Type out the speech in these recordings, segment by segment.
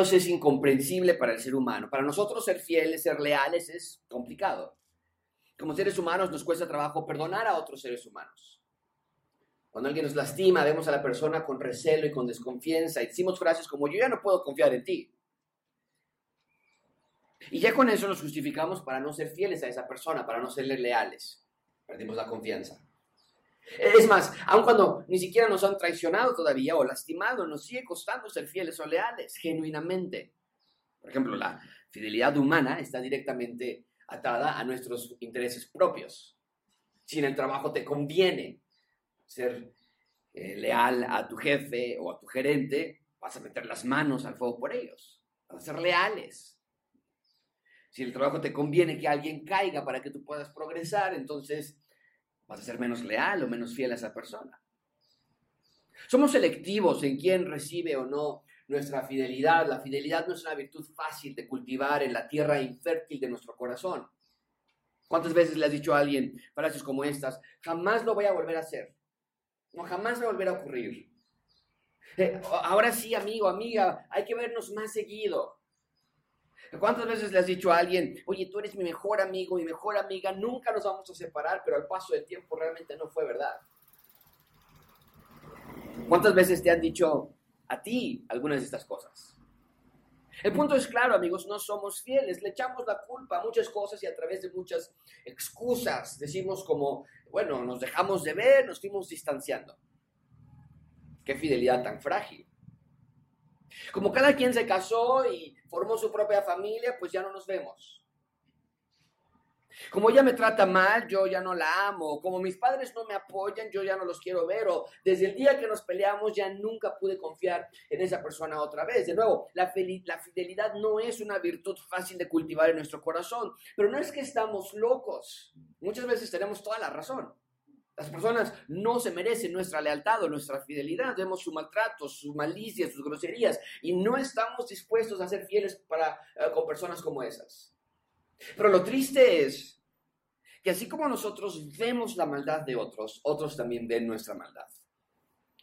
Dios es incomprensible para el ser humano. Para nosotros ser fieles, ser leales es complicado. Como seres humanos nos cuesta trabajo perdonar a otros seres humanos. Cuando alguien nos lastima, vemos a la persona con recelo y con desconfianza y decimos frases como yo ya no puedo confiar en ti. Y ya con eso nos justificamos para no ser fieles a esa persona, para no serle leales. Perdimos la confianza. Es más, aun cuando ni siquiera nos han traicionado todavía o lastimado, nos sigue costando ser fieles o leales, genuinamente. Por ejemplo, la fidelidad humana está directamente atada a nuestros intereses propios. Si en el trabajo te conviene ser eh, leal a tu jefe o a tu gerente, vas a meter las manos al fuego por ellos. Vas a ser leales. Si el trabajo te conviene que alguien caiga para que tú puedas progresar, entonces vas a ser menos leal o menos fiel a esa persona. Somos selectivos en quién recibe o no nuestra fidelidad. La fidelidad no es una virtud fácil de cultivar en la tierra infértil de nuestro corazón. ¿Cuántas veces le has dicho a alguien frases como estas? Jamás lo voy a volver a hacer. No, jamás va a volver a ocurrir. Eh, ahora sí, amigo, amiga, hay que vernos más seguido. ¿Cuántas veces le has dicho a alguien, oye, tú eres mi mejor amigo, mi mejor amiga, nunca nos vamos a separar, pero al paso del tiempo realmente no fue verdad? ¿Cuántas veces te han dicho a ti algunas de estas cosas? El punto es claro, amigos, no somos fieles, le echamos la culpa a muchas cosas y a través de muchas excusas decimos como, bueno, nos dejamos de ver, nos fuimos distanciando. Qué fidelidad tan frágil. Como cada quien se casó y formó su propia familia, pues ya no nos vemos. Como ella me trata mal, yo ya no la amo. Como mis padres no me apoyan, yo ya no los quiero ver. O desde el día que nos peleamos ya nunca pude confiar en esa persona otra vez. De nuevo, la, la fidelidad no es una virtud fácil de cultivar en nuestro corazón. Pero no es que estamos locos. Muchas veces tenemos toda la razón. Las personas no se merecen nuestra lealtad o nuestra fidelidad. Vemos su maltrato, su malicia, sus groserías y no estamos dispuestos a ser fieles para, eh, con personas como esas. Pero lo triste es que así como nosotros vemos la maldad de otros, otros también ven nuestra maldad.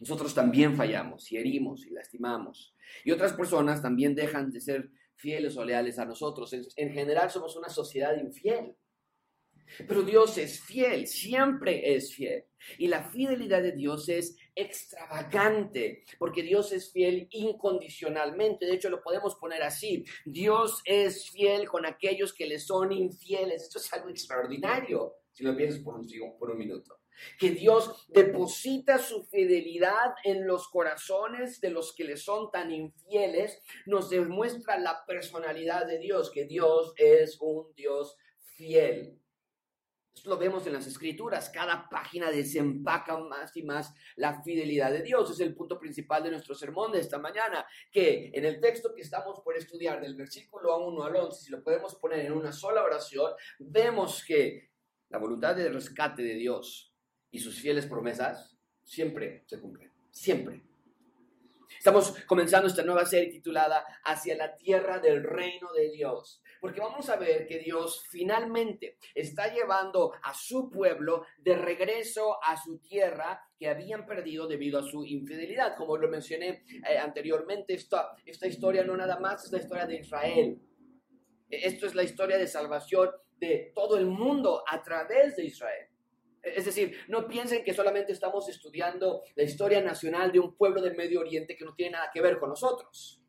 Nosotros también fallamos y herimos y lastimamos. Y otras personas también dejan de ser fieles o leales a nosotros. en general somos una sociedad infiel. Pero Dios es fiel, siempre es fiel. Y la fidelidad de Dios es extravagante, porque Dios es fiel incondicionalmente. De hecho, lo podemos poner así. Dios es fiel con aquellos que le son infieles. Esto es algo extraordinario, si lo piensas por un, por un minuto. Que Dios deposita su fidelidad en los corazones de los que le son tan infieles, nos demuestra la personalidad de Dios, que Dios es un Dios fiel. Lo vemos en las escrituras. Cada página desempaca más y más la fidelidad de Dios. Es el punto principal de nuestro sermón de esta mañana. Que en el texto que estamos por estudiar, del versículo 1 al 11, si lo podemos poner en una sola oración, vemos que la voluntad de rescate de Dios y sus fieles promesas siempre se cumplen. Siempre. Estamos comenzando esta nueva serie titulada Hacia la tierra del reino de Dios. Porque vamos a ver que Dios finalmente está llevando a su pueblo de regreso a su tierra que habían perdido debido a su infidelidad. Como lo mencioné eh, anteriormente, esta, esta historia no nada más es la historia de Israel. Esto es la historia de salvación de todo el mundo a través de Israel. Es decir, no piensen que solamente estamos estudiando la historia nacional de un pueblo del Medio Oriente que no tiene nada que ver con nosotros.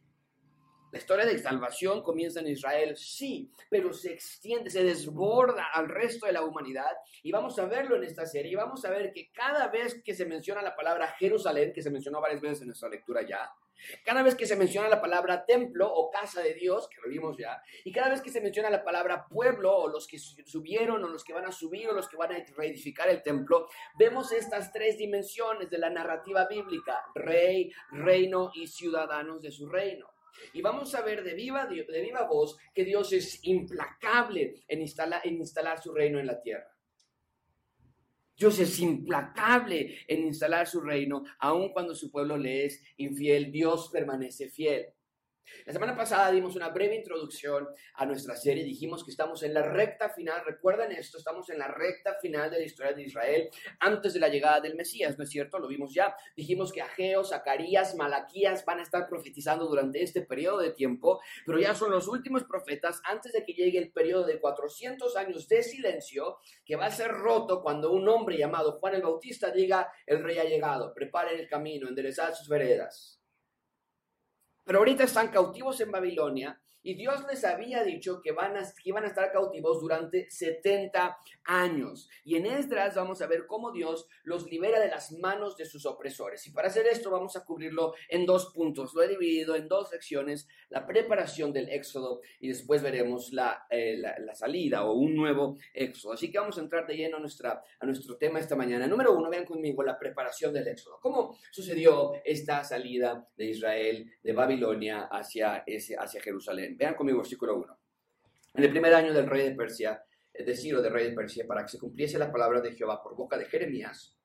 La historia de salvación comienza en Israel, sí, pero se extiende, se desborda al resto de la humanidad y vamos a verlo en esta serie y vamos a ver que cada vez que se menciona la palabra Jerusalén, que se mencionó varias veces en nuestra lectura ya, cada vez que se menciona la palabra templo o casa de Dios, que lo vimos ya, y cada vez que se menciona la palabra pueblo o los que subieron o los que van a subir o los que van a reedificar el templo, vemos estas tres dimensiones de la narrativa bíblica, rey, reino y ciudadanos de su reino. Y vamos a ver de viva, de viva voz que Dios es implacable en en instalar su reino en la tierra. Dios es implacable en instalar su reino, aun cuando su pueblo le es infiel, Dios permanece fiel. La semana pasada dimos una breve introducción a nuestra serie, dijimos que estamos en la recta final, recuerden esto, estamos en la recta final de la historia de Israel antes de la llegada del Mesías, ¿no es cierto? Lo vimos ya, dijimos que Ageo, Zacarías, Malaquías van a estar profetizando durante este periodo de tiempo, pero ya son los últimos profetas antes de que llegue el periodo de 400 años de silencio que va a ser roto cuando un hombre llamado Juan el Bautista diga, el rey ha llegado, preparen el camino, enderezad sus veredas. Pero ahorita están cautivos en Babilonia y Dios les había dicho que, van a, iban a estar cautivos durante 70 años. Y en Esdras vamos a ver cómo Dios los libera de las manos de sus opresores. Y para hacer esto vamos a cubrirlo en dos puntos. Lo he dividido en dos secciones, la preparación del éxodo y después veremos la, eh, la, salida o un nuevo éxodo. Así que vamos a entrar de lleno a, nuestra, a nuestro tema esta mañana. Número uno, vean conmigo la preparación del éxodo. ¿Cómo sucedió esta salida de Israel de Babilonia hacia, ese, hacia Jerusalén? Vean conmigo versículo 1. En el primer año del rey de Persia, es decir, del rey de Persia, para que se cumpliese la palabra de Jehová por boca de Jeremías,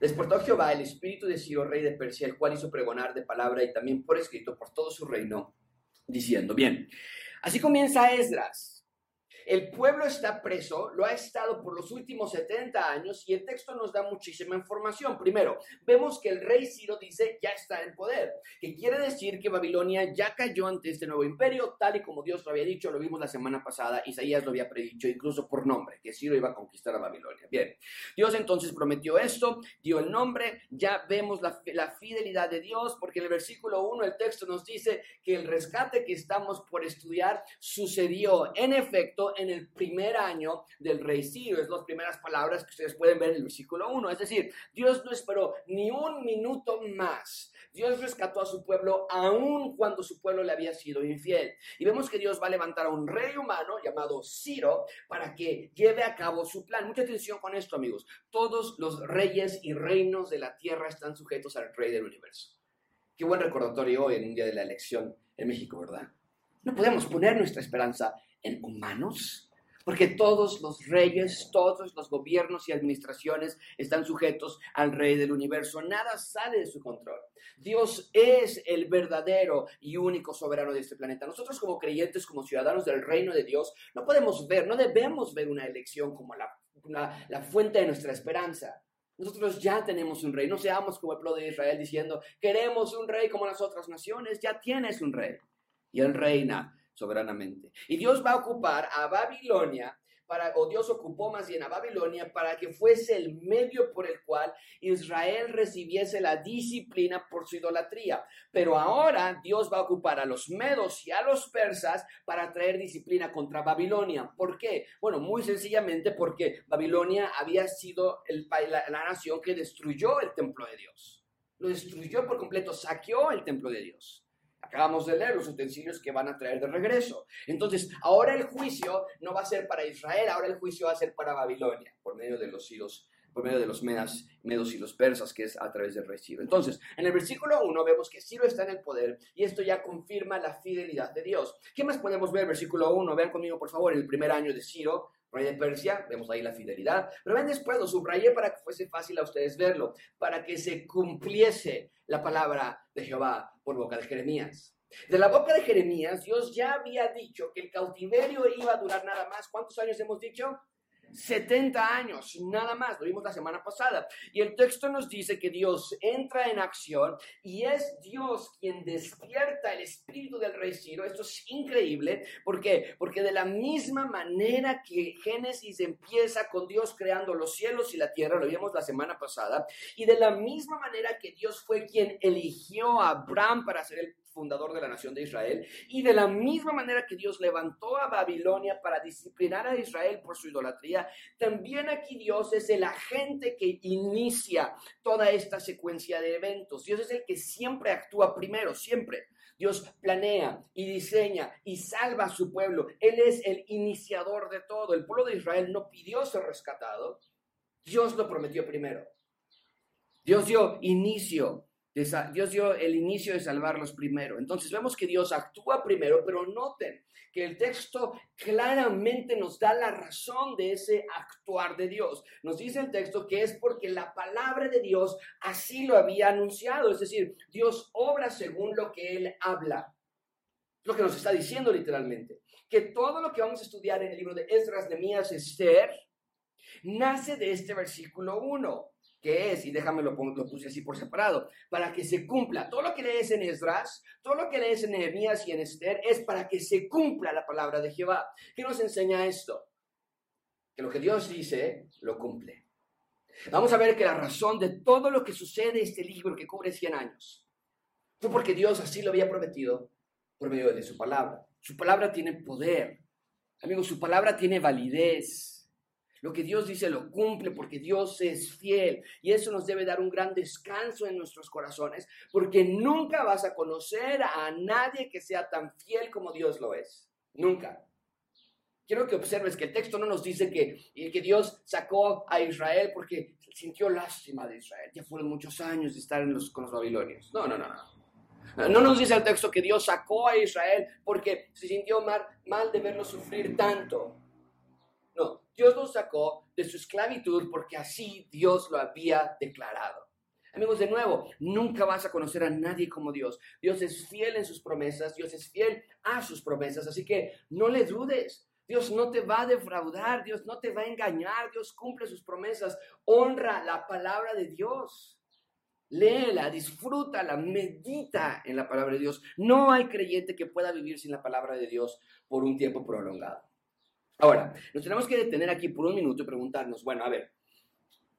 Desportó Jehová el espíritu de Ciro, rey de Persia, el cual hizo pregonar de palabra y también por escrito por todo su reino, diciendo, bien, así comienza Esdras, el pueblo está preso, lo ha estado por los últimos 70 años y el texto nos da muchísima información. Primero, vemos que el rey Ciro dice ya está en poder, que quiere decir que Babilonia ya cayó ante este nuevo imperio, tal y como Dios lo había dicho, lo vimos la semana pasada, Isaías lo había predicho incluso por nombre, que Ciro iba a conquistar a Babilonia. Bien, Dios entonces prometió esto, dio el nombre, ya vemos la, la fidelidad de Dios, porque en el versículo 1 el texto nos dice que el rescate que estamos por estudiar sucedió en efecto en el primer año del rey Ciro. Es las primeras palabras que ustedes pueden ver en el versículo 1. Es decir, Dios no esperó ni un minuto más. Dios rescató a su pueblo aun cuando su pueblo le había sido infiel. Y vemos que Dios va a levantar a un rey humano llamado Ciro para que lleve a cabo su plan. Mucha atención con esto, amigos. Todos los reyes y reinos de la tierra están sujetos al rey del universo. Qué buen recordatorio hoy en un día de la elección en México, ¿verdad? No podemos poner nuestra esperanza en humanos. Porque todos los reyes, todos los gobiernos y administraciones están sujetos al rey del universo. Nada sale de su control. Dios es el verdadero y único soberano de este planeta. Nosotros como creyentes, como ciudadanos del reino de Dios, no podemos ver, no debemos ver una elección como la, la fuente de nuestra esperanza. Nosotros ya tenemos un rey. No seamos como el pueblo de Israel diciendo, queremos un rey como las otras naciones. Ya tienes un rey. Y él reina soberanamente. Y Dios va a ocupar a Babilonia, para, o Dios ocupó más bien a Babilonia para que fuese el medio por el cual Israel recibiese la disciplina por su idolatría. Pero ahora Dios va a ocupar a los medos y a los persas para traer disciplina contra Babilonia. ¿Por qué? Bueno, muy sencillamente porque Babilonia había sido el, la, la nación que destruyó el templo de Dios. Lo destruyó por completo, saqueó el templo de Dios. Acabamos de leer los utensilios que van a traer de regreso. Entonces, ahora el juicio no va a ser para Israel, ahora el juicio va a ser para Babilonia, por medio de los hilos por medio de los medas, medos y los persas, que es a través del rey Ciro. Entonces, en el versículo 1 vemos que Ciro está en el poder y esto ya confirma la fidelidad de Dios. ¿Qué más podemos ver? Versículo 1, vean conmigo por favor, el primer año de Ciro, rey de Persia, vemos ahí la fidelidad, pero ven después, lo subrayé para que fuese fácil a ustedes verlo, para que se cumpliese la palabra de Jehová por boca de Jeremías. De la boca de Jeremías, Dios ya había dicho que el cautiverio iba a durar nada más. ¿Cuántos años hemos dicho? 70 años, nada más, lo vimos la semana pasada. Y el texto nos dice que Dios entra en acción y es Dios quien despierta el espíritu del rey Ciro. Esto es increíble. ¿Por qué? Porque de la misma manera que Génesis empieza con Dios creando los cielos y la tierra, lo vimos la semana pasada, y de la misma manera que Dios fue quien eligió a Abraham para ser el fundador de la nación de Israel, y de la misma manera que Dios levantó a Babilonia para disciplinar a Israel por su idolatría, también aquí Dios es el agente que inicia toda esta secuencia de eventos. Dios es el que siempre actúa primero, siempre. Dios planea y diseña y salva a su pueblo. Él es el iniciador de todo. El pueblo de Israel no pidió ser rescatado. Dios lo prometió primero. Dios dio inicio Dios dio el inicio de salvarlos primero. Entonces vemos que Dios actúa primero, pero noten que el texto claramente nos da la razón de ese actuar de Dios. Nos dice el texto que es porque la palabra de Dios así lo había anunciado, es decir, Dios obra según lo que Él habla. lo que nos está diciendo literalmente. Que todo lo que vamos a estudiar en el libro de Esdras, Nehemías, Esther, nace de este versículo 1 que es, y déjame lo, lo puse así por separado, para que se cumpla. Todo lo que lees en Esdras, todo lo que lees en Nehemías y en Esther es para que se cumpla la palabra de Jehová. ¿Qué nos enseña esto? Que lo que Dios dice, lo cumple. Vamos a ver que la razón de todo lo que sucede en este libro que cubre 100 años fue porque Dios así lo había prometido por medio de su palabra. Su palabra tiene poder. Amigos, su palabra tiene validez. Lo que Dios dice lo cumple porque Dios es fiel y eso nos debe dar un gran descanso en nuestros corazones porque nunca vas a conocer a nadie que sea tan fiel como Dios lo es. Nunca. Quiero que observes que el texto no nos dice que, que Dios sacó a Israel porque sintió lástima de Israel. Ya fueron muchos años de estar en los, con los babilonios. No, no, no, no. No nos dice el texto que Dios sacó a Israel porque se sintió mal, mal de verlo sufrir tanto. No, Dios lo sacó de su esclavitud porque así Dios lo había declarado. Amigos, de nuevo, nunca vas a conocer a nadie como Dios. Dios es fiel en sus promesas, Dios es fiel a sus promesas, así que no le dudes. Dios no te va a defraudar, Dios no te va a engañar, Dios cumple sus promesas. Honra la palabra de Dios. Léela, disfrútala, medita en la palabra de Dios. No hay creyente que pueda vivir sin la palabra de Dios por un tiempo prolongado. Ahora, nos tenemos que detener aquí por un minuto y preguntarnos, bueno, a ver,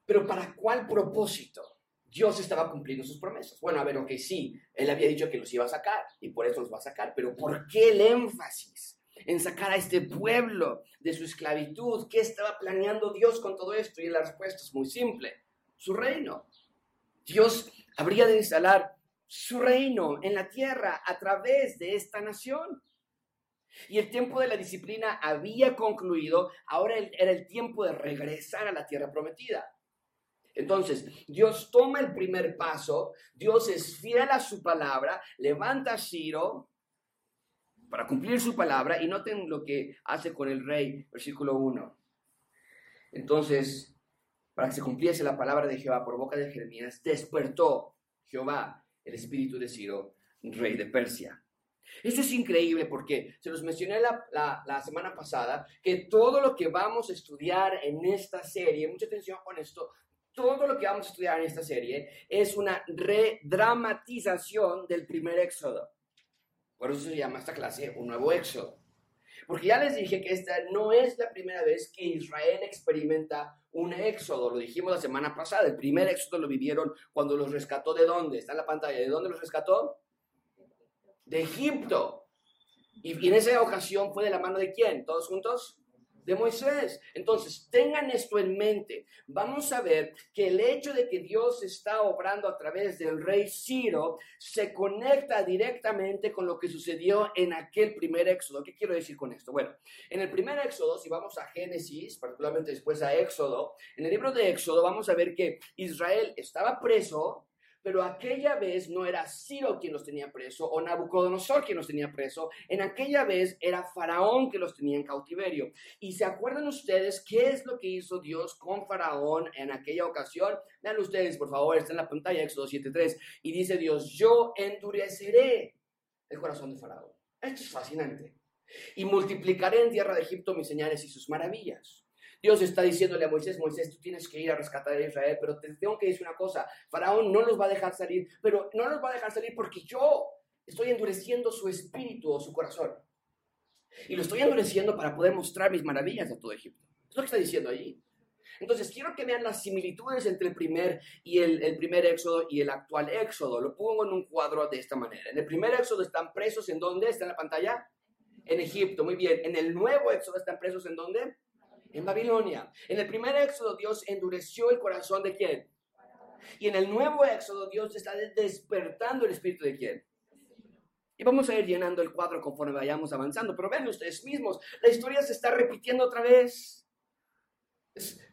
pero ¿para cuál propósito Dios estaba cumpliendo sus promesas? Bueno, a ver, ok, sí, Él había dicho que los iba a sacar y por eso los va a sacar, pero ¿por qué el énfasis en sacar a este pueblo de su esclavitud? ¿Qué estaba planeando Dios con todo esto? Y la respuesta es muy simple, su reino. Dios habría de instalar su reino en la tierra a través de esta nación. Y el tiempo de la disciplina había concluido, ahora era el tiempo de regresar a la tierra prometida. Entonces, Dios toma el primer paso, Dios es fiel a su palabra, levanta a Ciro para cumplir su palabra y noten lo que hace con el rey, versículo 1. Entonces, para que se cumpliese la palabra de Jehová por boca de Jeremías, despertó Jehová el espíritu de Ciro, rey de Persia. Esto es increíble porque se los mencioné la, semana pasada que todo lo que vamos a estudiar en esta serie, mucha atención con esto, todo lo que vamos a estudiar en esta serie es una redramatización del primer éxodo. Por eso se llama esta clase un nuevo éxodo. Porque ya les dije que esta no es la primera vez que Israel experimenta un éxodo. Lo dijimos la semana pasada. El primer éxodo lo vivieron cuando los rescató de dónde. Está en la pantalla. ¿De dónde los rescató? De Egipto. Y, en esa ocasión fue de la mano de quién? ¿Todos juntos? de Moisés. Entonces, tengan esto en mente. Vamos a ver que el hecho de que Dios está obrando a través del rey Ciro se conecta directamente con lo que sucedió en aquel primer éxodo. ¿Qué quiero decir con esto? Bueno, en el primer éxodo, si vamos a Génesis, particularmente después a Éxodo, en el libro de Éxodo vamos a ver que Israel estaba preso pero aquella vez no era Ciro quien los tenía preso o Nabucodonosor quien los tenía preso. En aquella vez era Faraón que los tenía en cautiverio. ¿Y se acuerdan ustedes qué es lo que hizo Dios con Faraón en aquella ocasión? Vean ustedes, por favor, está en la pantalla Éxodo 7.3. Y dice Dios, yo endureceré el corazón de Faraón. Esto es fascinante. Y multiplicaré en tierra de Egipto mis señales y sus maravillas. Dios está diciéndole a Moisés, Moisés, tú tienes que ir a rescatar a Israel, pero te tengo que decir una cosa, Faraón no los va a dejar salir, pero no los va a dejar salir porque yo estoy endureciendo su espíritu o su corazón. Y lo estoy endureciendo para poder mostrar mis maravillas a todo Egipto. Es lo que está diciendo allí. Entonces, quiero que vean las similitudes entre el primer y el, primer éxodo y el actual éxodo. Lo pongo en un cuadro de esta manera. En el primer éxodo están presos en dónde? ¿Está en la pantalla? En Egipto, muy bien. En el nuevo éxodo están presos en dónde? En Babilonia. En el primer éxodo Dios endureció el corazón de quién? Y en el nuevo éxodo Dios está despertando el espíritu de quién? Y vamos a ir llenando el cuadro conforme vayamos avanzando. Pero ven ustedes mismos, la historia se está repitiendo otra vez.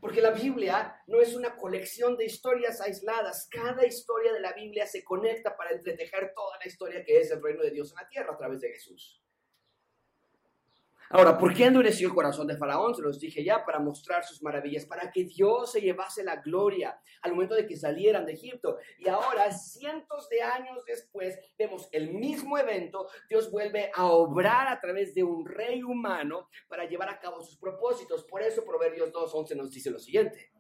porque la Biblia no es una colección de historias aisladas. Cada historia de la Biblia se conecta para entretejer toda la historia que es el reino de Dios en la tierra a través de Jesús. Ahora, ¿por qué endureció el corazón de Faraón? Se los dije ya, para mostrar sus maravillas, para que Dios se llevase la gloria al momento de que salieran de Egipto. Y ahora, cientos de años después, vemos el mismo evento, Dios vuelve a obrar a través de un rey humano para llevar a cabo sus propósitos. Por eso Proverbios 2.11 nos dice lo siguiente.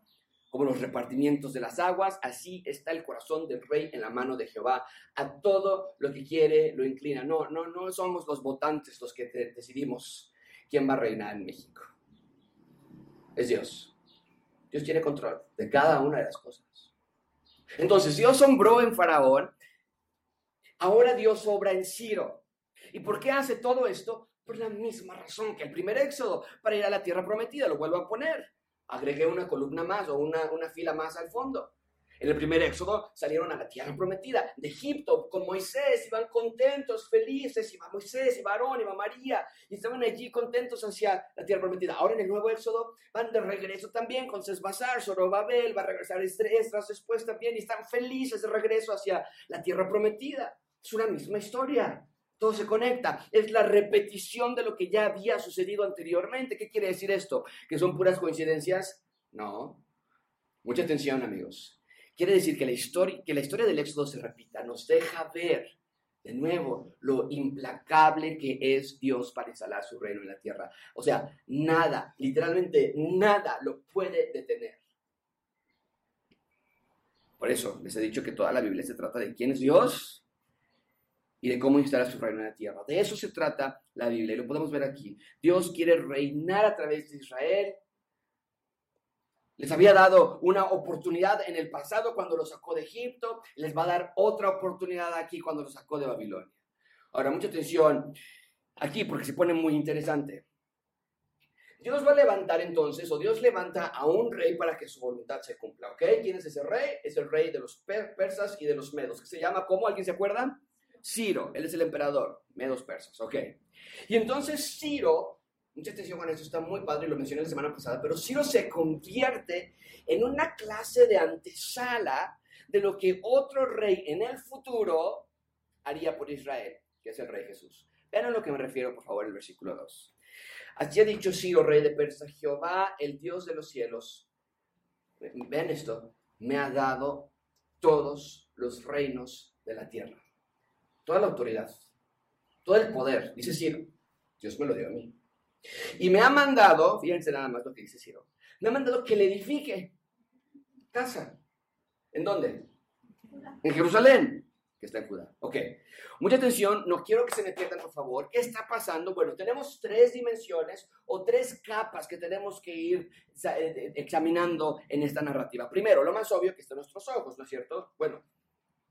Como los repartimientos de las aguas, así está el corazón del rey en la mano de Jehová. A todo lo que quiere lo inclina. No, no, no somos los votantes los que decidimos quién va a reinar en México. Es Dios. Dios tiene control de cada una de las cosas. Entonces, Dios sombró en Faraón, ahora Dios obra en Ciro. ¿Y por qué hace todo esto? Por la misma razón que el primer éxodo, para ir a la tierra prometida, lo vuelvo a poner. Agregué una columna más o una, una fila más al fondo. En el primer éxodo salieron a la tierra prometida de Egipto con Moisés, iban contentos, felices, iba Moisés, iba Aarón, iba María, y estaban allí contentos hacia la tierra prometida. Ahora en el nuevo éxodo van de regreso también con Sesbazar, Zorobabel, va a regresar Estras después también, y están felices de regreso hacia la tierra prometida. Es una misma historia. Todo se conecta. Es la repetición de lo que ya había sucedido anteriormente. ¿Qué quiere decir esto? ¿Que son puras coincidencias? No. Mucha atención, amigos. Quiere decir que la, historia, que la historia del Éxodo se repita, nos deja ver de nuevo lo implacable que es Dios para instalar su reino en la tierra. O sea, nada, literalmente nada lo puede detener. Por eso les he dicho que toda la Biblia se trata de quién es Dios y de cómo instalar su reino en la tierra. De eso se trata la Biblia y lo podemos ver aquí. Dios quiere reinar a través de Israel les había dado una oportunidad en el pasado cuando los sacó de Egipto, les va a dar otra oportunidad aquí cuando los sacó de Babilonia. Ahora, mucha atención aquí porque se pone muy interesante. Dios va a levantar entonces, o Dios levanta a un rey para que su voluntad se cumpla, ¿ok? ¿Quién es ese rey? Es el rey de los persas y de los medos, que se llama, ¿cómo? ¿Alguien se acuerda? Ciro, él es el emperador, medos persas, ¿ok? Y entonces Ciro Mucha atención con esto, está muy padre y lo mencioné la semana pasada, pero Ciro se convierte en una clase de antesala de lo que otro rey en el futuro haría por Israel, que es el rey Jesús. Vean a lo que me refiero, por favor, el versículo 2. Así ha dicho Ciro, rey de Persa, Jehová, el Dios de los cielos. Vean esto, me ha dado todos los reinos de la tierra, toda la autoridad, todo el poder, dice Ciro. Dios me lo dio a mí. Y me ha mandado, fíjense nada más lo que dice Ciro, me ha mandado que le edifique casa. ¿En dónde? En Jerusalén, que está en Judá. Ok, mucha atención, no quiero que se me pierdan, por favor. ¿Qué está pasando? Bueno, tenemos tres dimensiones o tres capas que tenemos que ir eh, examinando en esta narrativa. Primero, lo más obvio que está en nuestros ojos, ¿no es cierto? Bueno,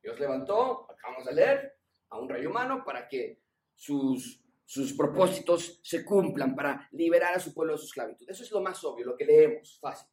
Dios levantó, acabamos de leer, a un rey humano para que sus sus propósitos se cumplan para liberar a su pueblo de su esclavitud. Eso es lo más obvio, lo que leemos, fácil.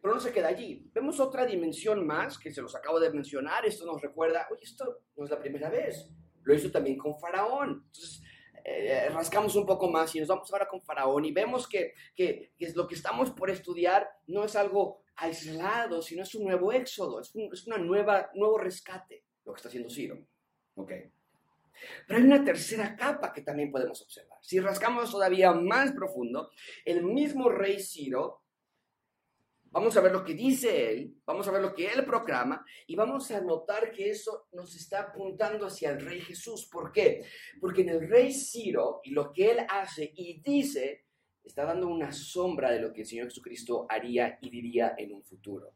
Pero no se queda allí. Vemos otra dimensión más que se los acabo de mencionar. Esto nos recuerda, oye, esto no es la primera vez. Lo hizo también con Faraón. Entonces, eh, rascamos un poco más y nos vamos ahora con Faraón y vemos que, que, que, lo que estamos por estudiar no es algo aislado, sino es un nuevo éxodo, es un una nueva, nuevo rescate, lo que está haciendo Ciro. Okay. Pero hay una tercera capa que también podemos observar. Si rascamos todavía más profundo, el mismo rey Ciro, vamos a ver lo que dice él, vamos a ver lo que él proclama y vamos a notar que eso nos está apuntando hacia el rey Jesús. ¿Por qué? Porque en el rey Ciro y lo que él hace y dice está dando una sombra de lo que el Señor Jesucristo haría y diría en un futuro.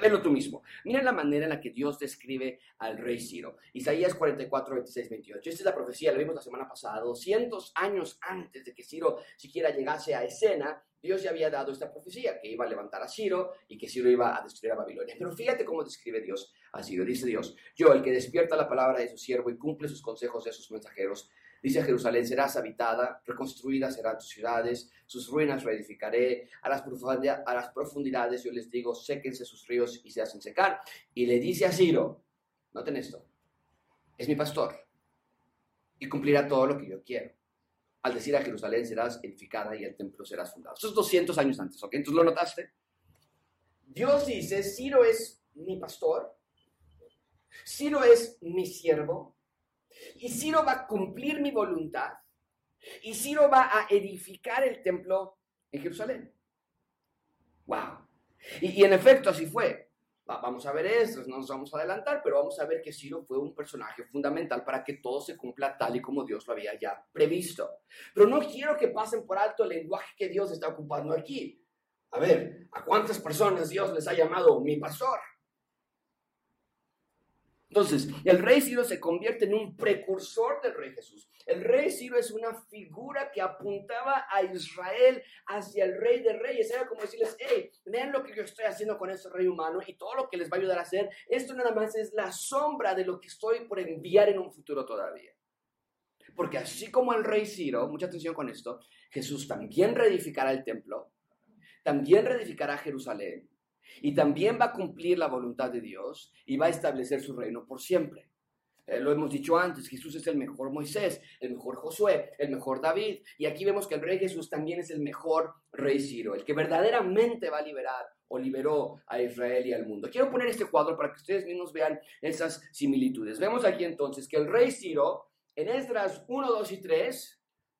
Velo tú mismo. Mira la manera en la que Dios describe al rey Ciro. Isaías 44, 26, 28. Esta es la profecía, la vimos la semana pasada. 200 años antes de que Ciro siquiera llegase a escena, Dios ya había dado esta profecía, que iba a levantar a Ciro y que Ciro iba a destruir a Babilonia. Pero fíjate cómo describe Dios a Ciro. Dice Dios, yo, el que despierta la palabra de su siervo y cumple sus consejos de sus mensajeros, Dice Jerusalén, serás habitada, reconstruidas serán tus ciudades, sus ruinas reedificaré, a las, a profundidades yo les digo, séquense sus ríos y se hacen secar. Y le dice a Ciro, noten esto, es mi pastor y cumplirá todo lo que yo quiero. Al decir a Jerusalén serás edificada y el templo serás fundado. Eso es 200 años antes, ¿ok? Entonces lo notaste. Dios dice, Ciro es mi pastor, Ciro es mi siervo, y Ciro va a cumplir mi voluntad Y Ciro va a edificar el templo en Jerusalén. ¡Wow! Y, en efecto así fue. vamos a ver esto, no nos vamos a adelantar, pero vamos a ver que Ciro fue un personaje fundamental para que todo se cumpla tal y como Dios lo había ya previsto. Pero no quiero que pasen por alto el lenguaje que Dios está ocupando aquí. A ver, ¿a cuántas personas Dios les ha llamado mi pastor? Entonces, el rey Ciro se convierte en un precursor del rey Jesús. El rey Ciro es una figura que apuntaba a Israel hacia el rey de reyes. Era como decirles, hey, vean lo que yo estoy haciendo con este rey humano y todo lo que les va a ayudar a hacer. Esto nada más es la sombra de lo que estoy por enviar en un futuro todavía. Porque así como el rey Ciro, mucha atención con esto, Jesús también reedificará el templo, también reedificará Jerusalén, y también va a cumplir la voluntad de Dios y va a establecer su reino por siempre. Eh, lo hemos dicho antes, Jesús es el mejor Moisés, el mejor Josué, el mejor David. Y aquí vemos que el rey Jesús también es el mejor rey Ciro, el que verdaderamente va a liberar o liberó a Israel y al mundo. Quiero poner este cuadro para que ustedes mismos vean esas similitudes. Vemos aquí entonces que el rey Ciro, en Esdras 1, 2 y 3,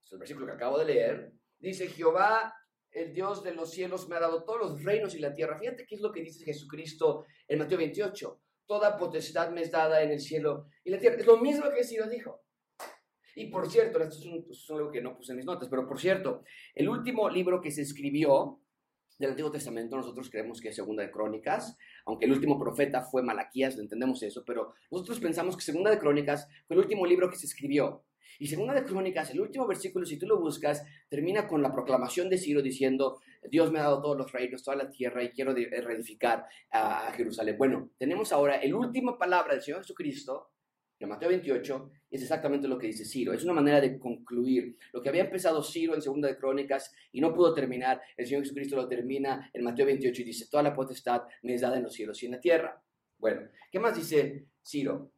es el versículo que acabo de leer, dice, Jehová el Dios de los cielos me ha dado todos los reinos y la tierra. Fíjate qué es lo que dice Jesucristo en Mateo 28. Toda potestad me es dada en el cielo y la tierra. Es lo mismo que Ciro dijo. Y por cierto, esto es, algo que no puse en mis notas, pero por cierto, el último libro que se escribió del Antiguo Testamento, nosotros creemos que es Segunda de Crónicas, aunque el último profeta fue Malaquías, entendemos eso, pero nosotros pensamos que Segunda de Crónicas fue el último libro que se escribió. Y segunda de Crónicas, el último versículo, si tú lo buscas, termina con la proclamación de Ciro diciendo, Dios me ha dado todos los reinos, toda la tierra y quiero reedificar a Jerusalén. Bueno, tenemos ahora el última palabra del Señor Jesucristo, de Mateo 28, es exactamente lo que dice Ciro. Es una manera de concluir. Lo que había empezado Ciro en segunda de Crónicas y no pudo terminar, el Señor Jesucristo lo termina en Mateo 28 y dice, toda la potestad me es dada en los cielos y en la tierra. Bueno, ¿qué más dice Ciro?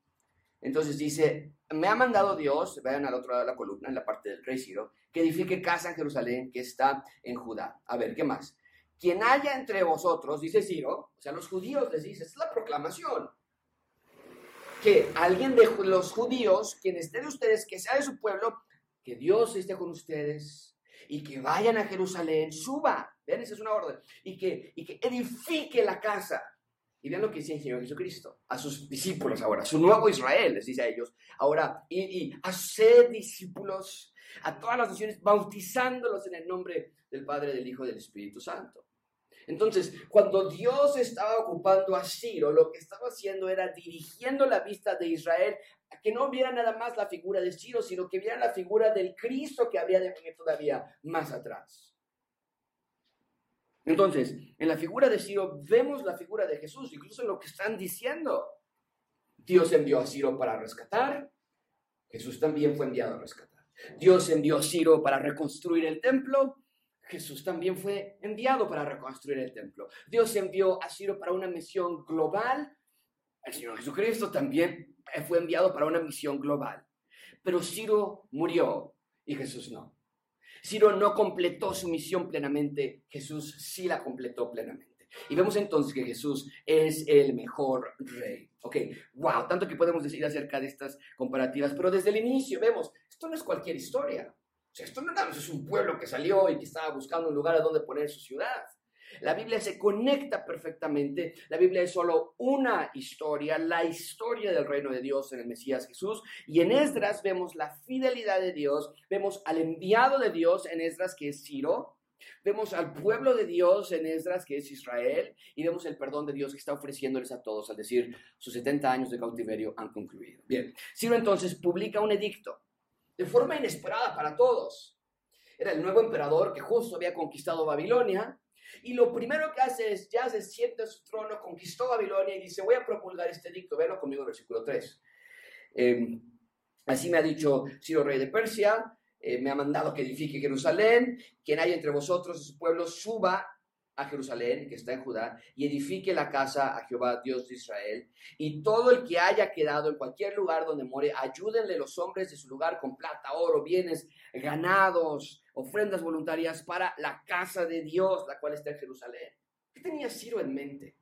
Entonces dice, me ha mandado Dios, vean al otro lado de la columna, en la parte del rey Ciro, que edifique casa en Jerusalén que está en Judá. A ver, ¿qué más? Quien haya entre vosotros, dice Ciro, o sea, los judíos les dice, es la proclamación, que alguien de los judíos, quien esté de ustedes, que sea de su pueblo, que Dios esté con ustedes y que vayan a Jerusalén, suba, vean, esa es una orden, y que, y que edifique la casa y vean lo que dice el Señor Jesucristo a sus discípulos ahora, su nuevo Israel, les dice a ellos. Ahora, y, y hacer discípulos a todas las naciones, bautizándolos en el nombre del Padre, del Hijo y del Espíritu Santo. Entonces, cuando Dios estaba ocupando a Ciro, lo que estaba haciendo era dirigiendo la vista de Israel a que no viera nada más la figura de Ciro, sino que viera la figura del Cristo que habría de venir todavía más atrás. Entonces, en la figura de Ciro vemos la figura de Jesús, incluso en lo que están diciendo. Dios envió a Ciro para rescatar, Jesús también fue enviado a rescatar. Dios envió a Ciro para reconstruir el templo, Jesús también fue enviado para reconstruir el templo. Dios envió a Ciro para una misión global, el Señor Jesucristo también fue enviado para una misión global. Pero Ciro murió y Jesús no. Ciro no completó su misión plenamente, Jesús sí la completó plenamente. Y vemos entonces que Jesús es el mejor rey. Ok, wow, tanto que podemos decir acerca de estas comparativas, pero desde el inicio vemos, esto no es cualquier historia. O sea, esto no es un pueblo que salió y que estaba buscando un lugar a donde poner su ciudad. La Biblia se conecta perfectamente. La Biblia es solo una historia, la historia del reino de Dios en el Mesías Jesús. Y en Esdras vemos la fidelidad de Dios, vemos al enviado de Dios en Esdras que es Ciro, Vemos al pueblo de Dios en Esdras, que es Israel, y vemos el perdón de Dios que está ofreciéndoles a todos, al decir, sus 70 años de cautiverio han concluido. Bien, Ciro entonces publica un edicto, de forma inesperada para todos. Era el nuevo emperador que justo había conquistado Babilonia, y lo primero que hace es, ya se siente en su trono, conquistó Babilonia y dice, voy a promulgar este edicto. Véanlo conmigo, versículo 3. Em, así me ha dicho Ciro, rey de Persia, eh, me ha mandado que edifique Jerusalén, quien haya entre vosotros y su pueblo suba a Jerusalén, que está en Judá, y edifique la casa a Jehová, Dios de Israel. Y todo el que haya quedado en cualquier lugar donde more, ayúdenle los hombres de su lugar con plata, oro, bienes, ganados, ofrendas voluntarias para la casa de Dios, la cual está en Jerusalén. ¿Qué tenía Ciro en mente?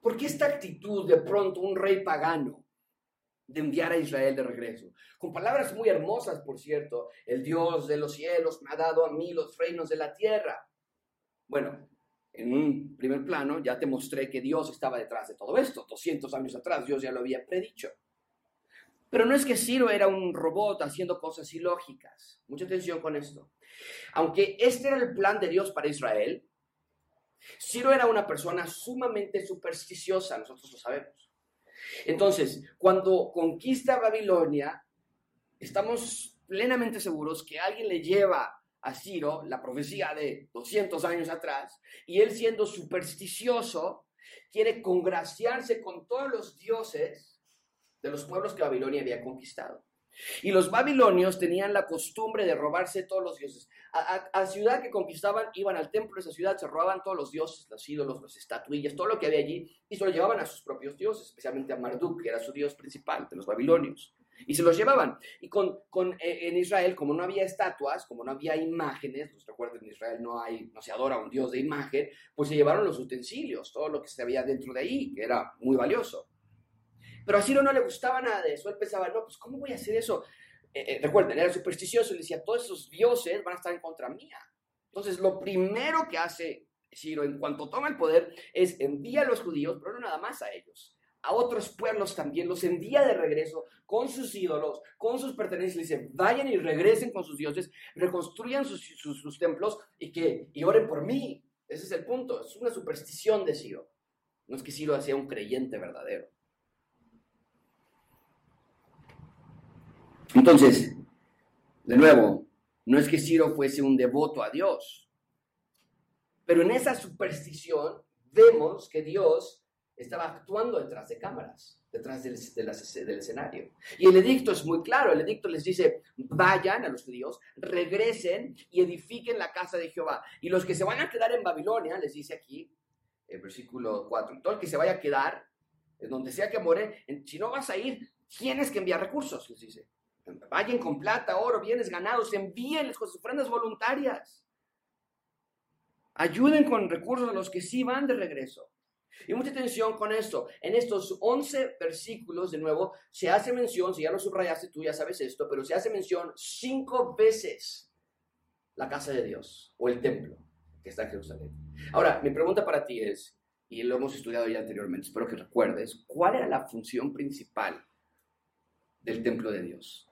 ¿Por qué esta actitud de pronto un rey pagano de enviar a Israel de regreso. Con palabras muy hermosas, por cierto, el Dios de los cielos me ha dado a mí los reinos de la tierra. Bueno, en un primer plano ya te mostré que Dios estaba detrás de todo esto. 200 años atrás Dios ya lo había predicho. Pero no es que Ciro era un robot haciendo cosas ilógicas. Mucha atención con esto. Aunque este era el plan de Dios para Israel, Ciro era una persona sumamente supersticiosa, nosotros lo sabemos. Entonces, cuando conquista Babilonia, estamos plenamente seguros que alguien le lleva a Ciro la profecía de 200 años atrás y él siendo supersticioso quiere congraciarse con todos los dioses de los pueblos que Babilonia había conquistado. Y los babilonios tenían la costumbre de robarse todos los dioses. A, ciudad que conquistaban, iban al templo de esa ciudad, se robaban todos los dioses, los ídolos, las estatuillas, todo lo que había allí, y se lo llevaban a sus propios dioses, especialmente a Marduk, que era su dios principal de los babilonios. Y se los llevaban. Y con, con eh, en Israel, como no había estatuas, como no había imágenes, recuerden, en Israel no, hay, no se adora a un dios de imagen, pues se llevaron los utensilios, todo lo que se había dentro de ahí, que era muy valioso. Pero a Ciro no le gustaba nada de eso. Él pensaba, no, pues ¿cómo voy a hacer eso? Eh, eh, recuerden, era supersticioso y decía, todos esos dioses van a estar en contra mía. Entonces, lo primero que hace Ciro en cuanto toma el poder es envía a los judíos, pero no nada más a ellos, a otros pueblos también, los envía de regreso con sus ídolos, con sus pertenencias, le dice, vayan y regresen con sus dioses, reconstruyan sus, sus, templos y que y oren por mí. Ese es el punto, es una superstición de Ciro. No es que Ciro sea un creyente verdadero. Entonces, de nuevo, no es que Ciro fuese un devoto a Dios, pero en esa superstición vemos que Dios estaba actuando detrás de cámaras, detrás del, escenario. Y el edicto es muy claro, el edicto les dice, vayan a los judíos, regresen y edifiquen la casa de Jehová. Y los que se van a quedar en Babilonia, les dice aquí, el versículo 4, todo el que se vaya a quedar, en donde sea que more, si no vas a ir, tienes que enviar recursos, les dice. Vayan con plata, oro, bienes ganados, envíenles con sus ofrendas voluntarias. Ayuden con recursos a los que sí van de regreso. Y mucha atención con esto. En estos 11 versículos, de nuevo, se hace mención, si ya lo subrayaste tú ya sabes esto, pero se hace mención cinco veces la casa de Dios o el templo que está en Jerusalén. Ahora, mi pregunta para ti es, y lo hemos estudiado ya anteriormente, espero que recuerdes, ¿cuál era la función principal del templo de Dios?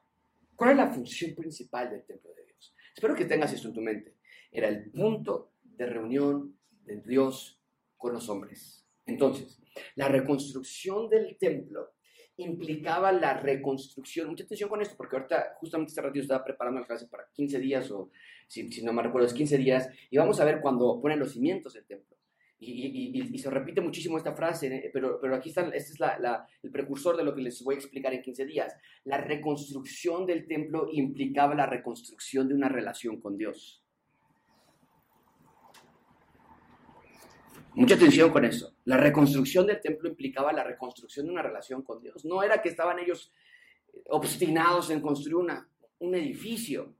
¿Cuál es la función principal del templo de Dios? Espero que tengas esto en tu mente. Era el punto de reunión de Dios con los hombres. Entonces, la reconstrucción del templo implicaba la reconstrucción. Mucha atención con esto, porque ahorita, justamente este rato yo estaba preparando la clase para 15 días, o si, si no me recuerdo, es 15 días, y vamos a ver cuando ponen los cimientos del templo. Y, se repite muchísimo esta frase, ¿eh? pero, pero aquí está, este es la, el precursor de lo que les voy a explicar en 15 días. La reconstrucción del templo implicaba la reconstrucción de una relación con Dios. Mucha atención con eso. La reconstrucción del templo implicaba la reconstrucción de una relación con Dios. No era que estaban ellos obstinados en construir una, un edificio.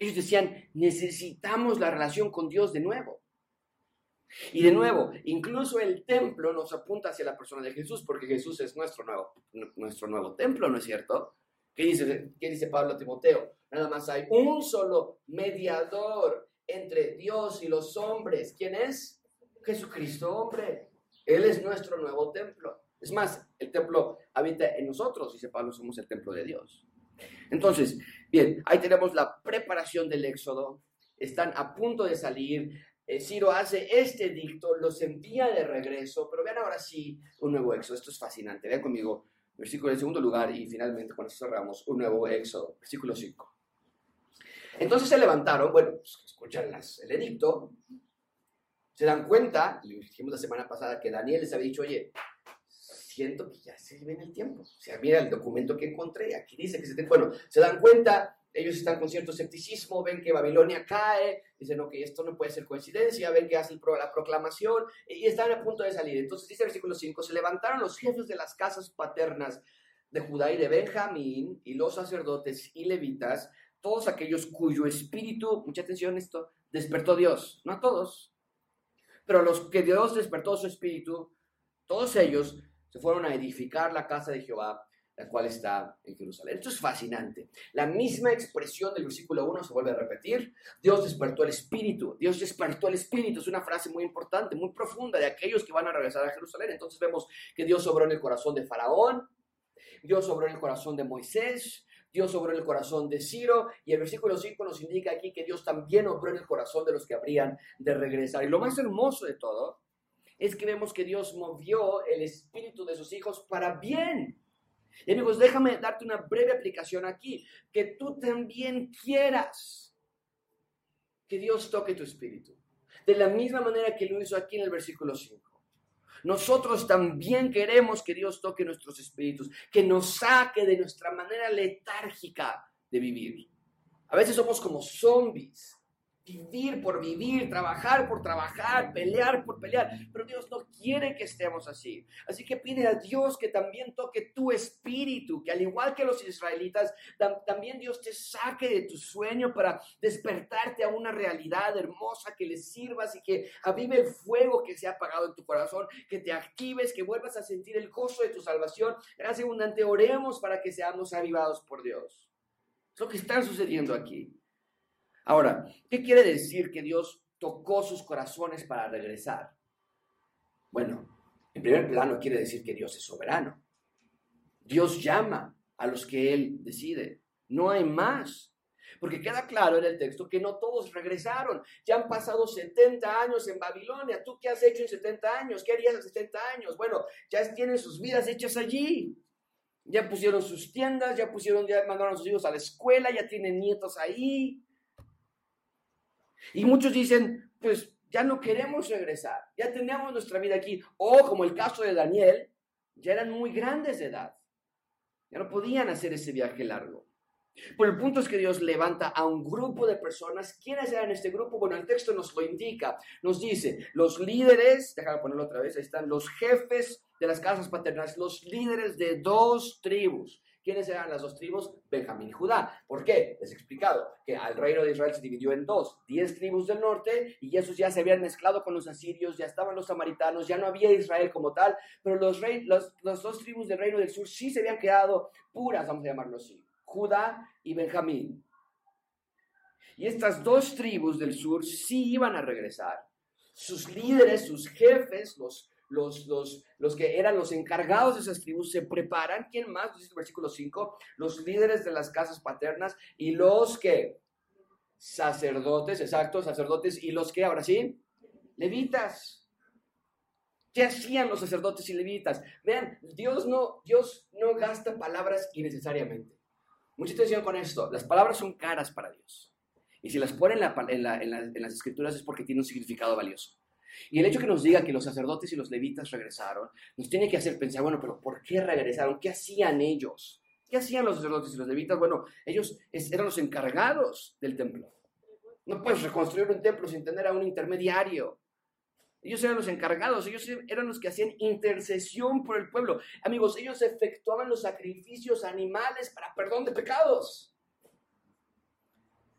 Ellos decían, necesitamos la relación con Dios de nuevo. Y de nuevo, incluso el templo nos apunta hacia la persona de Jesús, porque Jesús es nuestro nuevo, nuestro nuevo templo, ¿no es cierto? ¿Qué dice, ¿Qué dice Pablo a Timoteo? Nada más hay un solo mediador entre Dios y los hombres. ¿Quién es? Jesucristo, hombre. Él es nuestro nuevo templo. Es más, el templo habita en nosotros, dice Pablo, somos el templo de Dios. Entonces, bien, ahí tenemos la preparación del éxodo. Están a punto de salir. Eh, Ciro hace este dicto, los envía de regreso, pero vean ahora sí un nuevo éxodo. Esto es fascinante. Vean conmigo, versículo en segundo lugar y finalmente cuando cerramos, un nuevo éxodo, versículo 5. Entonces se levantaron, bueno, pues, escuchan el edicto, se dan cuenta, y dijimos la semana pasada que Daniel les había dicho, oye, siento que ya se viene el tiempo. O sea, mira el documento que encontré, aquí dice que se... Bueno, se dan cuenta, ellos están con cierto escepticismo, ven que Babilonia cae, dicen, ok, esto no puede ser coincidencia, ven que hace la proclamación y están a punto de salir. Entonces dice el versículo 5, se levantaron los jefes de las casas paternas de Judá y de Benjamín y los sacerdotes y levitas, todos aquellos cuyo espíritu, mucha atención esto, despertó Dios, no a todos, pero a los que Dios despertó su espíritu, todos ellos se fueron a edificar la casa de Jehová la cual está en Jerusalén. Esto es fascinante. La misma expresión del versículo 1 se vuelve a repetir. Dios despertó el espíritu. Dios despertó el espíritu. Es una frase muy importante, muy profunda de aquellos que van a regresar a Jerusalén. Entonces vemos que Dios obró en el corazón de Faraón. Dios obró en el corazón de Moisés. Dios obró en el corazón de Ciro. Y el versículo 5 nos indica aquí que Dios también obró en el corazón de los que habrían de regresar. Y lo más hermoso de todo es que vemos que Dios movió el espíritu de sus hijos para bien y amigos, déjame darte una breve aplicación aquí. Que tú también quieras que Dios toque tu espíritu. De la misma manera que lo hizo aquí en el versículo 5. Nosotros también queremos que Dios toque nuestros espíritus, que nos saque de nuestra manera letárgica de vivir. A veces somos como zombies vivir por vivir, trabajar por trabajar, pelear por pelear. Pero Dios no quiere que estemos así. Así que pide a Dios que también toque tu espíritu, que al igual que los israelitas, también Dios te saque de tu sueño para despertarte a una realidad hermosa, que le sirvas y que avive el fuego que se ha apagado en tu corazón, que te actives, que vuelvas a sentir el gozo de tu salvación. Gracias abundante, oremos para que seamos avivados por Dios. Es lo que está sucediendo aquí. Ahora, ¿qué quiere decir que Dios tocó sus corazones para regresar? Bueno, en primer plano quiere decir que Dios es soberano. Dios llama a los que Él decide. No hay más. Porque queda claro en el texto que no todos regresaron. Ya han pasado 70 años en Babilonia. ¿Tú qué has hecho en 70 años? ¿Qué harías en 70 años? Bueno, ya tienen sus vidas hechas allí. Ya pusieron sus tiendas, ya pusieron, ya mandaron a sus hijos a la escuela, ya tienen nietos ahí. Y muchos dicen, pues ya no queremos regresar, ya tenemos nuestra vida aquí. O como el caso de Daniel, ya eran muy grandes de edad, ya no podían hacer ese viaje largo. Pero el punto es que Dios levanta a un grupo de personas. ¿Quiénes eran este grupo? Bueno, el texto nos lo indica. Nos dice, los líderes, déjame ponerlo otra vez, ahí están los jefes de las casas paternales, los líderes de dos tribus. ¿Quiénes eran las dos tribus? Benjamín y Judá. ¿Por qué? Les he explicado que al reino de Israel se dividió en dos, diez tribus del norte y esos ya se habían mezclado con los asirios, ya estaban los samaritanos, ya no había Israel como tal, pero los, rey, los, dos tribus del reino del sur sí se habían quedado puras, vamos a llamarlo así, Judá y Benjamín. Y estas dos tribus del sur sí iban a regresar. Sus líderes, sus jefes, los, los, los, los que eran los encargados de esas tribus se preparan. ¿Quién más? Dice el versículo 5. Los líderes de las casas paternas y los que sacerdotes, exacto, sacerdotes y los que, ahora sí, levitas. ¿Qué hacían los sacerdotes y levitas? Vean, Dios no, Dios no gasta palabras innecesariamente. Mucha atención con esto. Las palabras son caras para Dios. Y si las pone en, en las escrituras es porque tiene un significado valioso. Y el hecho que nos diga que los sacerdotes y los levitas regresaron, nos tiene que hacer pensar, bueno, pero ¿por qué regresaron? ¿Qué hacían ellos? ¿Qué hacían los sacerdotes y los levitas? Bueno, ellos eran los encargados del templo. No puedes reconstruir un templo sin tener a un intermediario. Ellos eran los encargados, ellos eran los que hacían intercesión por el pueblo. Amigos, ellos efectuaban los sacrificios animales para perdón de pecados.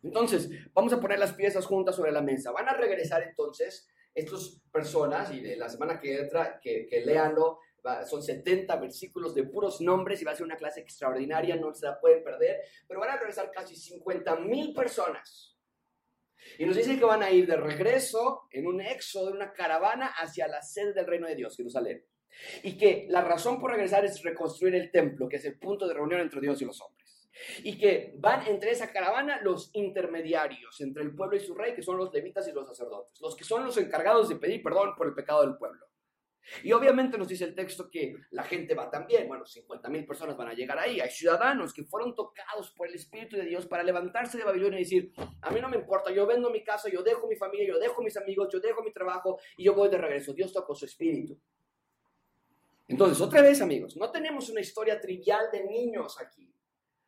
Entonces, vamos a poner las piezas juntas sobre la mesa. Van a regresar entonces estas personas, y de la semana que entra, que, que leanlo, son 70 versículos de puros nombres y va a ser una clase extraordinaria, no se la pueden perder, pero van a regresar casi 50 mil personas. Y nos dicen que van a ir de regreso en un éxodo, en una caravana hacia la sede del reino de Dios, Jerusalén. Y que la razón por regresar es reconstruir el templo, que es el punto de reunión entre Dios y los hombres y que van entre esa caravana los intermediarios entre el pueblo y su rey, que son los levitas y los sacerdotes, los que son los encargados de pedir perdón por el pecado del pueblo. Y obviamente nos dice el texto que la gente va también, bueno, 50 mil personas van a llegar ahí, hay ciudadanos que fueron tocados por el Espíritu de Dios para levantarse de Babilonia y decir, a mí no me importa, yo vendo mi casa, yo dejo mi familia, yo dejo mis amigos, yo dejo mi trabajo y yo voy de regreso, Dios tocó su espíritu. Entonces, otra vez amigos, no tenemos una historia trivial de niños aquí.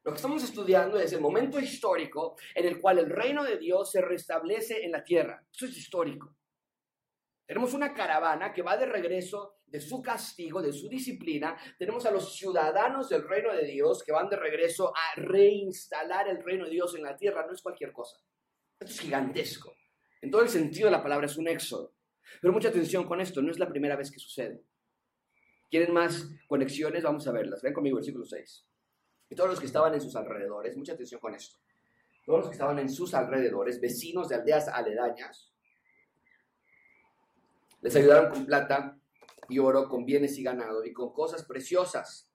Lo que estamos estudiando es el momento histórico en el cual el reino de Dios se restablece en la tierra. Eso es histórico. Tenemos una caravana que va de regreso de su castigo, de su disciplina. Tenemos a los ciudadanos del reino de Dios que van de regreso a reinstalar el reino de Dios en la tierra. No es cualquier cosa. Esto es gigantesco. En todo el sentido de la palabra es un éxodo. Pero mucha atención con esto, no es la primera vez que sucede. ¿Quieren más conexiones? Vamos a verlas. Ven conmigo, versículo 6. Y todos los que estaban en sus alrededores, mucha atención con esto, todos los que estaban en sus alrededores, vecinos de aldeas aledañas, les ayudaron con plata y oro, con bienes y ganado y con cosas preciosas,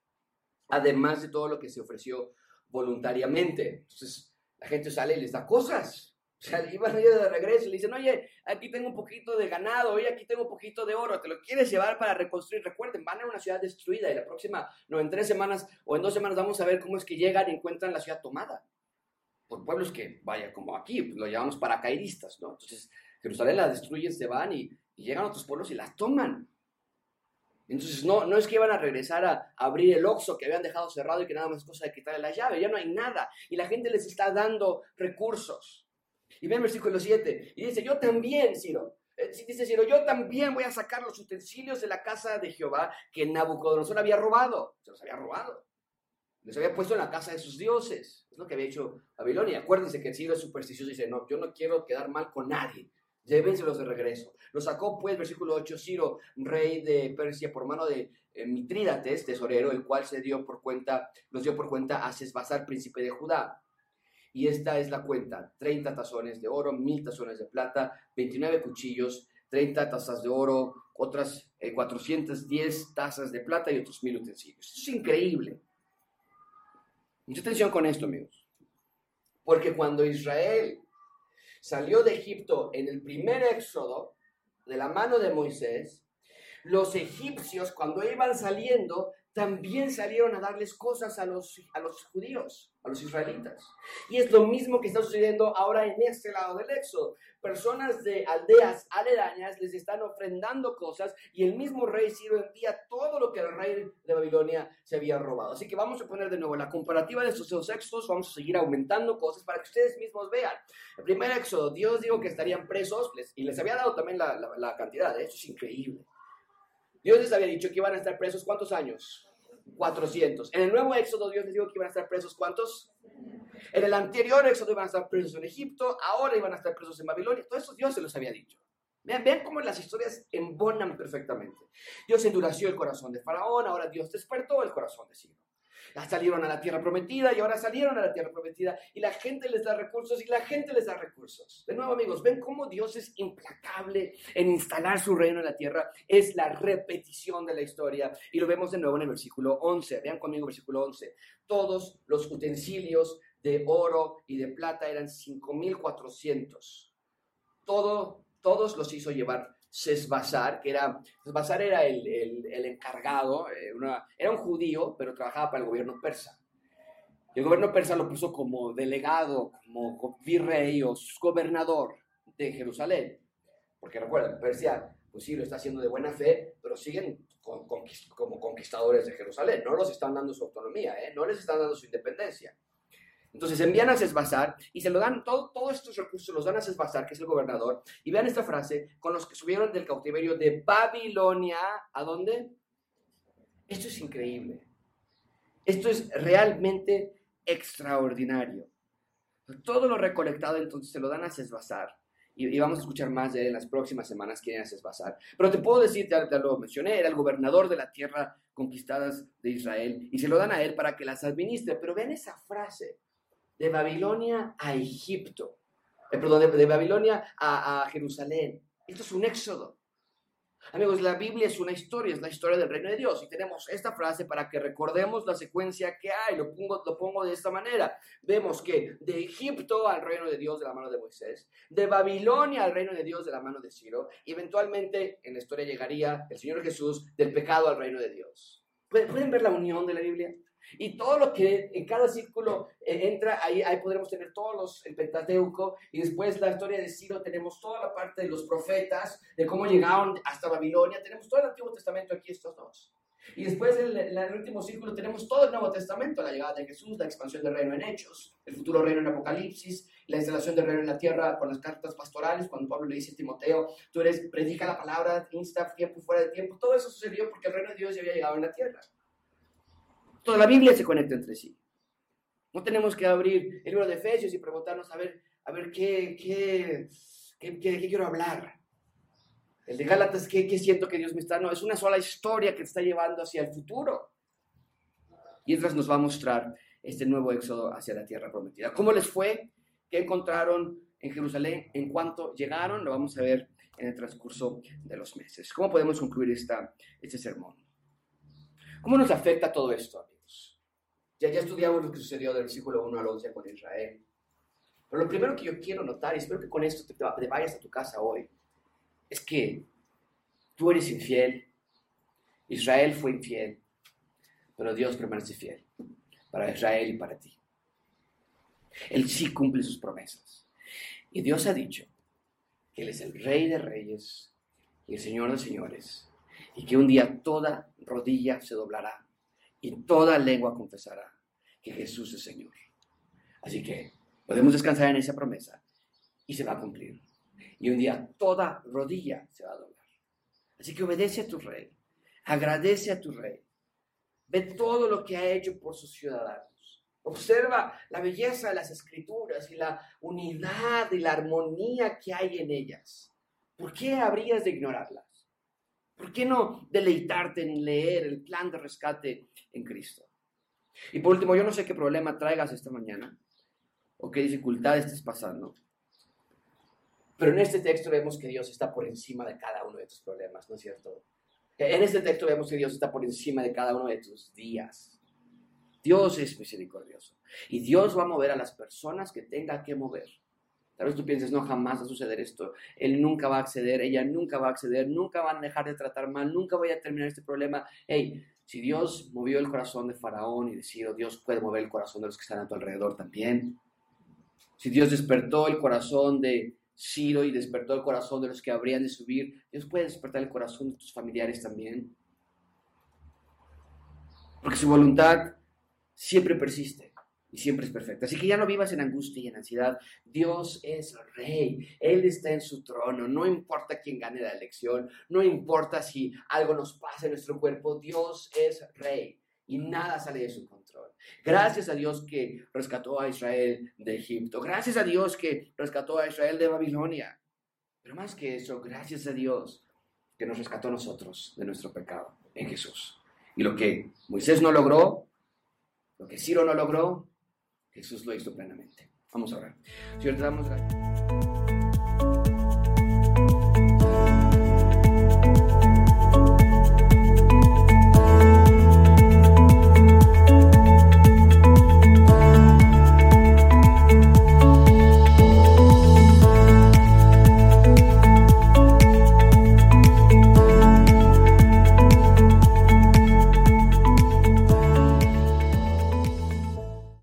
además de todo lo que se ofreció voluntariamente. Entonces, la gente sale y les da cosas. O sea, iban de regreso y le dicen, oye, aquí tengo un poquito de ganado, oye, aquí tengo un poquito de oro, ¿te lo quieres llevar para reconstruir? Recuerden, van a una ciudad destruida y la próxima, no, en tres semanas o en dos semanas vamos a ver cómo es que llegan y encuentran la ciudad tomada. Por pueblos que, vaya, como aquí, pues, lo llamamos paracaidistas, ¿no? Entonces, Jerusalén la destruyen, se van y, llegan a otros pueblos y las toman. Entonces, no, no es que iban a regresar a, abrir el oxo que habían dejado cerrado y que nada más es cosa de quitarle la llave, ya no hay nada. Y la gente les está dando recursos. Y ve el versículo 7. Y dice, yo también, Ciro. Eh, dice Ciro, yo también voy a sacar los utensilios de la casa de Jehová que Nabucodonosor había robado. Se los había robado. Les había puesto en la casa de sus dioses. Es lo que había hecho Babilonia. Acuérdense que Ciro es supersticioso y dice, no, yo no quiero quedar mal con nadie. Llévenselos de regreso. Lo sacó pues, versículo 8, Ciro, rey de Persia, por mano de eh, Mitrídates, tesorero, el cual se dio por cuenta, los dio por cuenta a Sesbazar, príncipe de Judá y esta es la cuenta, 30 tazones de oro, 1000 tazones de plata, 29 cuchillos, 30 tazas de oro, otras 410 eh, tazas de plata y otros 1000 utensilios. es increíble. Mucha atención con esto, amigos. Porque cuando Israel salió de Egipto en el primer éxodo, de la mano de Moisés, los egipcios cuando iban saliendo también salieron a darles cosas a los, a los judíos, a los israelitas. Y es lo mismo que está sucediendo ahora en este lado del Éxodo. Personas de aldeas aledañas les están ofrendando cosas y el mismo rey Ciro envía todo lo que el rey de Babilonia se había robado. Así que vamos a poner de nuevo la comparativa de estos dos éxodos, vamos a seguir aumentando cosas para que ustedes mismos vean. El primer éxodo, Dios dijo que estarían presos y les había dado también la, cantidad, ¿eh? eso es increíble. Dios les había dicho que iban a estar presos cuántos años? 400. En el nuevo Éxodo Dios les dijo que iban a estar presos cuántos? En el anterior Éxodo iban a estar presos en Egipto, ahora iban a estar presos en Babilonia. Todo eso Dios se los había dicho. Vean, cómo las historias embonan perfectamente. Dios endureció el corazón de Faraón, ahora Dios despertó el corazón de Sino salieron a la tierra prometida y ahora salieron a la tierra prometida y la gente les da recursos y la gente les da recursos. De nuevo, amigos, ven cómo Dios es implacable en instalar su reino en la tierra. Es la repetición de la historia y lo vemos de nuevo en el versículo 11. Vean conmigo versículo 11. Todos los utensilios de oro y de plata eran 5.400. Todo, todos los hizo llevar Sesbazar, que era, Sesbazar era el, el, encargado, eh, era un judío, pero trabajaba para el gobierno persa. Y el gobierno persa lo puso como delegado, como virrey o gobernador de Jerusalén. Porque recuerden, Persia, pues sí, lo está haciendo de buena fe, pero siguen como conquistadores de Jerusalén. No los están dando su autonomía, ¿eh? no les están dando su independencia. Entonces envían a Sesbazar y se lo dan, todo, todos estos recursos los dan a Sesbazar, que es el gobernador. Y vean esta frase, con los que subieron del cautiverio de Babilonia, ¿a dónde? Esto es increíble. Esto es realmente extraordinario. Todo lo recolectado entonces se lo dan a Sesbazar. Y, vamos a escuchar más de él en las próximas semanas quién es Sesbazar. Pero te puedo decir, ya, ya lo mencioné, era el gobernador de la tierra conquistadas de Israel. Y se lo dan a él para que las administre. Pero ven esa frase de Babilonia a Egipto, eh, perdón, de, Babilonia a, Jerusalén. Esto es un éxodo. Amigos, la Biblia es una historia, es la historia del reino de Dios. Y tenemos esta frase para que recordemos la secuencia que hay. Lo pongo, lo pongo de esta manera. Vemos que de Egipto al reino de Dios de la mano de Moisés, de Babilonia al reino de Dios de la mano de Ciro, y eventualmente en la historia llegaría el Señor Jesús del pecado al reino de Dios. ¿Pueden ver la unión de la Biblia? Y todo lo que en cada círculo eh, entra, ahí, ahí podremos tener todos los, el Pentateuco, y después la historia de Ciro, tenemos toda la parte de los profetas, de cómo llegaron hasta Babilonia, tenemos todo el Antiguo Testamento aquí, estos dos. Y después en el, último círculo tenemos todo el Nuevo Testamento, la llegada de Jesús, la expansión del reino en Hechos, el futuro reino en Apocalipsis, la instalación del reino en la tierra con las cartas pastorales, cuando Pablo le dice a Timoteo, tú eres, predica la palabra, insta tiempo fuera de tiempo, todo eso sucedió porque el reino de Dios ya había llegado en la tierra. Toda la Biblia se conecta entre sí. No tenemos que abrir el libro de Efesios y preguntarnos a ver, a ver qué, qué, qué, quiero hablar. El de Gálatas, ¿qué, ¿qué, siento que Dios me está? No, es una sola historia que te está llevando hacia el futuro. Y entonces nos va a mostrar este nuevo éxodo hacia la tierra prometida. ¿Cómo les fue? ¿Qué encontraron en Jerusalén? En cuanto llegaron, lo vamos a ver en el transcurso de los meses. ¿Cómo podemos concluir esta, este sermón? ¿Cómo nos afecta todo esto? Ya, ya estudiamos lo que sucedió del versículo 1 al 11 con Israel. Pero lo primero que yo quiero notar, y espero que con esto te, te vayas a tu casa hoy, es que tú eres infiel, Israel fue infiel, pero Dios permanece fiel para Israel y para ti. Él sí cumple sus promesas. Y Dios ha dicho que Él es el Rey de Reyes y el Señor de Señores, y que un día toda rodilla se doblará y toda lengua confesará que Jesús es Señor. Así que podemos descansar en esa promesa y se va a cumplir. Y un día toda rodilla se va a doblar. Así que obedece a tu rey, agradece a tu rey, ve todo lo que ha hecho por sus ciudadanos. Observa la belleza de las escrituras y la unidad y la armonía que hay en ellas. ¿Por qué habrías de ignorarlas? ¿Por qué no deleitarte en leer el plan de rescate en Cristo? Y por último, yo no sé qué problema traigas esta mañana o qué dificultad estés pasando, pero en este texto vemos que Dios está por encima de cada uno de tus problemas, ¿no es cierto? En este texto vemos que Dios está por encima de cada uno de tus días. Dios es misericordioso. Y Dios va a mover a las personas que tenga que mover. Tal vez tú pienses, no, jamás va a suceder esto. Él nunca va a acceder, ella nunca va a acceder, nunca van a dejar de tratar mal, nunca voy a terminar este problema. Hey, si Dios movió el corazón de Faraón y de Ciro, Dios puede mover el corazón de los que están a tu alrededor también. Si Dios despertó el corazón de Ciro y despertó el corazón de los que habrían de subir, Dios puede despertar el corazón de tus familiares también. Porque su voluntad siempre persiste y siempre es perfecta. Así que ya no vivas en angustia y en ansiedad. Dios es rey, Él está en su trono. No importa quién gane la elección, no importa si algo nos pasa en nuestro cuerpo, Dios es rey y nada sale de su control. Gracias a Dios que rescató a Israel de Egipto. Gracias a Dios que rescató a Israel de Babilonia. Pero más que eso, gracias a Dios que nos rescató a nosotros de nuestro pecado en Jesús. Y lo que Moisés no logró, lo que Ciro no logró, Jesús lo hizo plenamente. Vamos a ver. Señor, te damos gracias.